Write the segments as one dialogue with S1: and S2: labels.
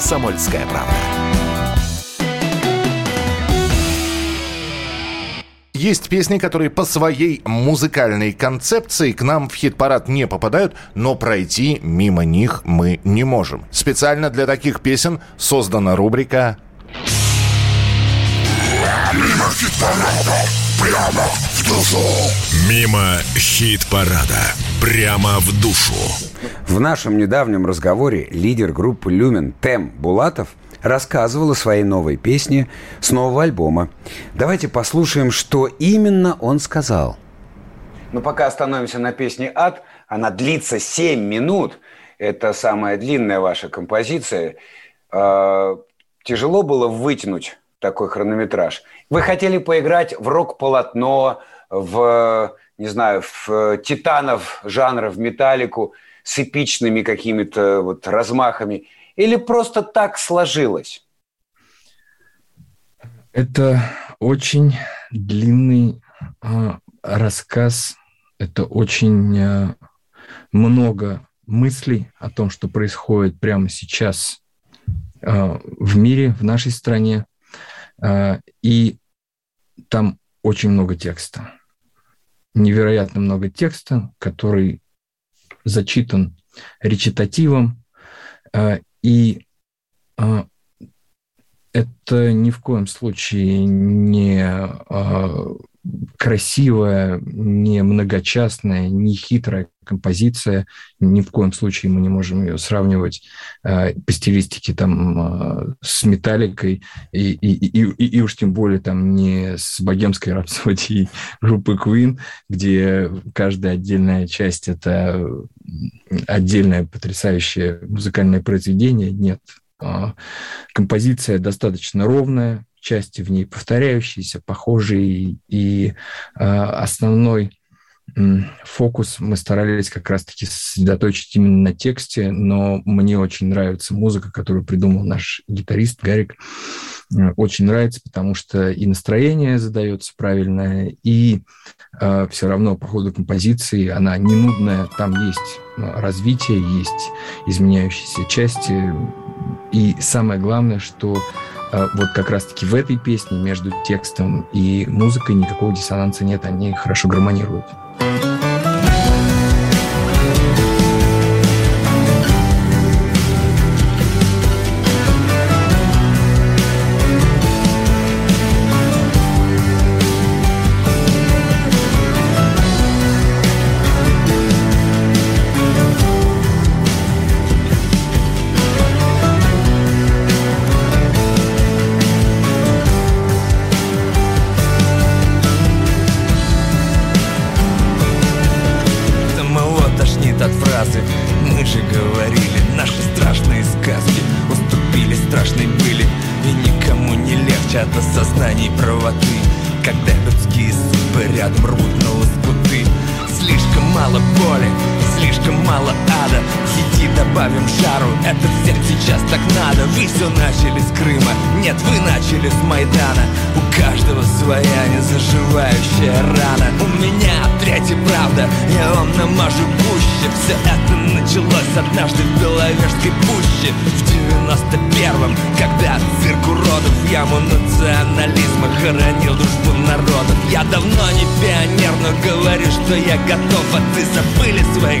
S1: «Комсомольская правда».
S2: Есть песни, которые по своей музыкальной концепции к нам в хит-парад не попадают, но пройти мимо них мы не можем. Специально для таких песен создана рубрика Мимо хит-парада, прямо в душу.
S1: Мимо хит-парада. Прямо в душу.
S3: В нашем недавнем разговоре лидер группы «Люмен» Тем Булатов рассказывал о своей новой песне с нового альбома. Давайте послушаем, что именно он сказал. Ну, пока остановимся на песне «Ад», она длится 7 минут. Это самая длинная ваша композиция. Э, тяжело было вытянуть такой хронометраж. Вы хотели поиграть в рок-полотно, в, не знаю, в титанов жанра, в металлику с эпичными какими-то вот размахами – или просто так сложилось?
S4: Это очень длинный э, рассказ, это очень э, много мыслей о том, что происходит прямо сейчас э, в мире, в нашей стране. Э, и там очень много текста. Невероятно много текста, который зачитан речитативом, и а, это ни в коем случае не а, красивая, не многочастная, не хитрая композиция. Ни в коем случае мы не можем ее сравнивать э, по стилистике там э, с металликой и, и, и, и, и уж тем более там не с богемской рапсодией группы Queen, где каждая отдельная часть это отдельное потрясающее музыкальное произведение. Нет, э, композиция достаточно ровная, части в ней повторяющиеся, похожие, и э, основной фокус мы старались как раз-таки сосредоточить именно на тексте, но мне очень нравится музыка, которую придумал наш гитарист Гарик. Очень нравится, потому что и настроение задается правильное, и э, все равно по ходу композиции она не нудная, там есть развитие, есть изменяющиеся части, и самое главное, что а, вот как раз-таки в этой песне между текстом и музыкой никакого диссонанса нет, они хорошо гармонируют.
S5: рядом рвут на лоскуты Слишком мало боли слишком мало ада. Сети добавим шару, это всем сейчас так надо. Вы все начали с Крыма, нет, вы начали с Майдана. У каждого своя незаживающая рана. У меня третья правда, я вам намажу гуще. Все это началось однажды в Беловежской пуще. В 91-м, когда цирк уродов Яму национализма хоронил дружбу народов. Я давно не пионер, но говорю, что я готов. А ты забыли свои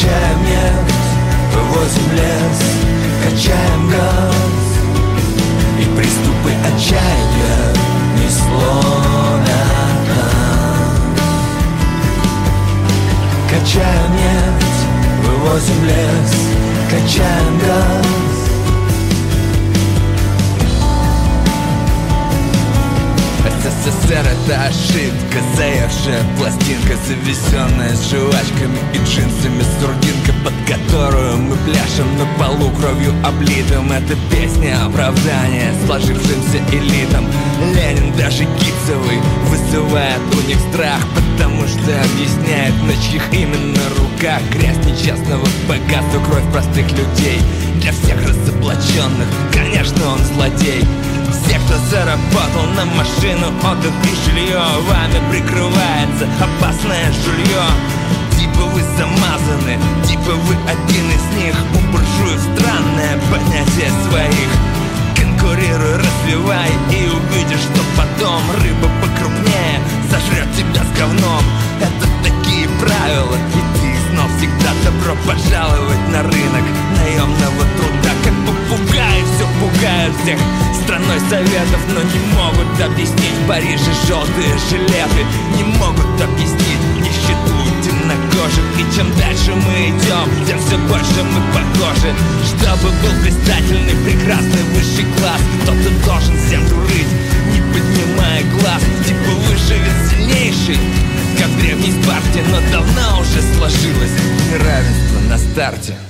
S5: Качаем нефть, вывозим лес, качаем газ СССР это ошибка Заевшая пластинка, завезенная с жвачками И джинсами сурдинка, под которую мы пляшем На полу кровью облитым. Это песня оправдания сложившимся элитам. Ленин даже гипсовый вызывает у них страх Потому что объясняет, на чьих именно руках Грязь нечестного богатства, кровь простых людей Для всех разоблаченных, конечно он злодей. Все, кто заработал на машину, отдых и жилье Вами прикрывается опасное жилье. Типа вы замазаны, типа вы один из них. У буржуев странное понятие своих. Конкурируй, развивай и увидишь, что потом Рыба покрупнее сожрет тебя с говном. Это такие правила, и ты снова всегда. Добро пожаловать на рынок наемного труда Как попугай все пугают всех. Страной советов Но не могут объяснить. Париже желтые жилеты Не могут объяснить. Нищету темнокожих И чем дальше мы идем, тем все больше мы похожи. Чтобы был блистательный, прекрасный высший класс Кто-то должен всем дурыть, не поднимая глаз Типа выживет сильнейший. Как в древней Спарте, но давно уже сложилось. Неравенство на старте.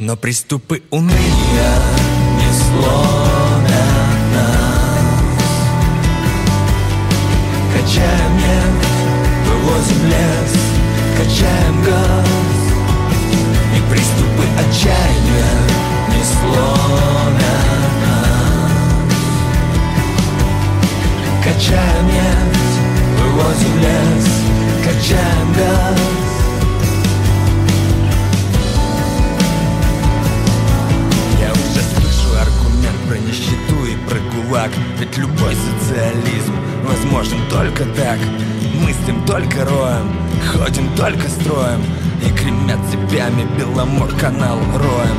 S5: Но приступы уныния не сломят нас. Качаем нефть, вывозим лес, качаем газ. И приступы отчаяния не сломят нас. Качаем нефть, вывозим лес, качаем газ. Гулаг Ведь любой социализм возможен только так. Мыслим только роем, ходим только строем. И гремят цепями Беломор-канал роем.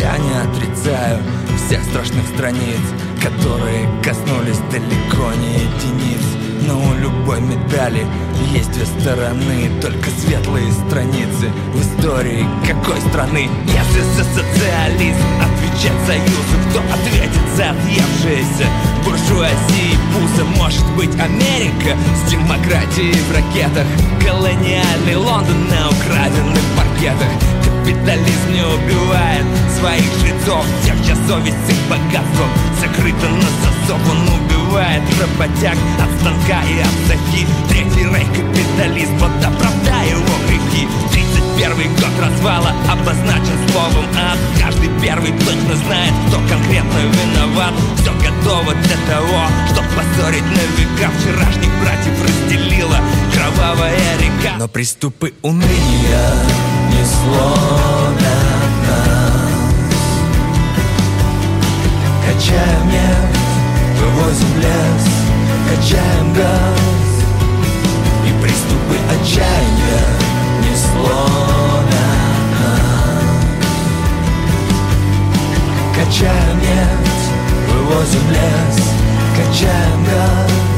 S5: Я не отрицаю всех страшных страниц Которые коснулись далеко не единиц. Но у любой медали есть две стороны Только светлые страницы. В истории какой страны? Если за социализм отвечать союзу Кто ответит за отъевшиеся буржуазии пузо Может быть Америка с демократией в ракетах? Колониальный Лондон на украденных паркетах. Капитализм не убивает своих жрецов. Тех, чья совесть их богатством закрыта на засов. Он убивает работяг от станка и от сахи Третий рейх капиталист, вот оправдай его грехи 31 год развала обозначен словом ад. Каждый первый точно знает, кто конкретно виноват. Все готово для того, чтоб поссорить на века. Вчерашних братьев разделила кровавая река. Но приступы уныния не сломят нас. Качаем нефть, вывозим лес, качаем газ. И приступы отчаяния не сломят Качаем нефть, вывозим лес, качаем газ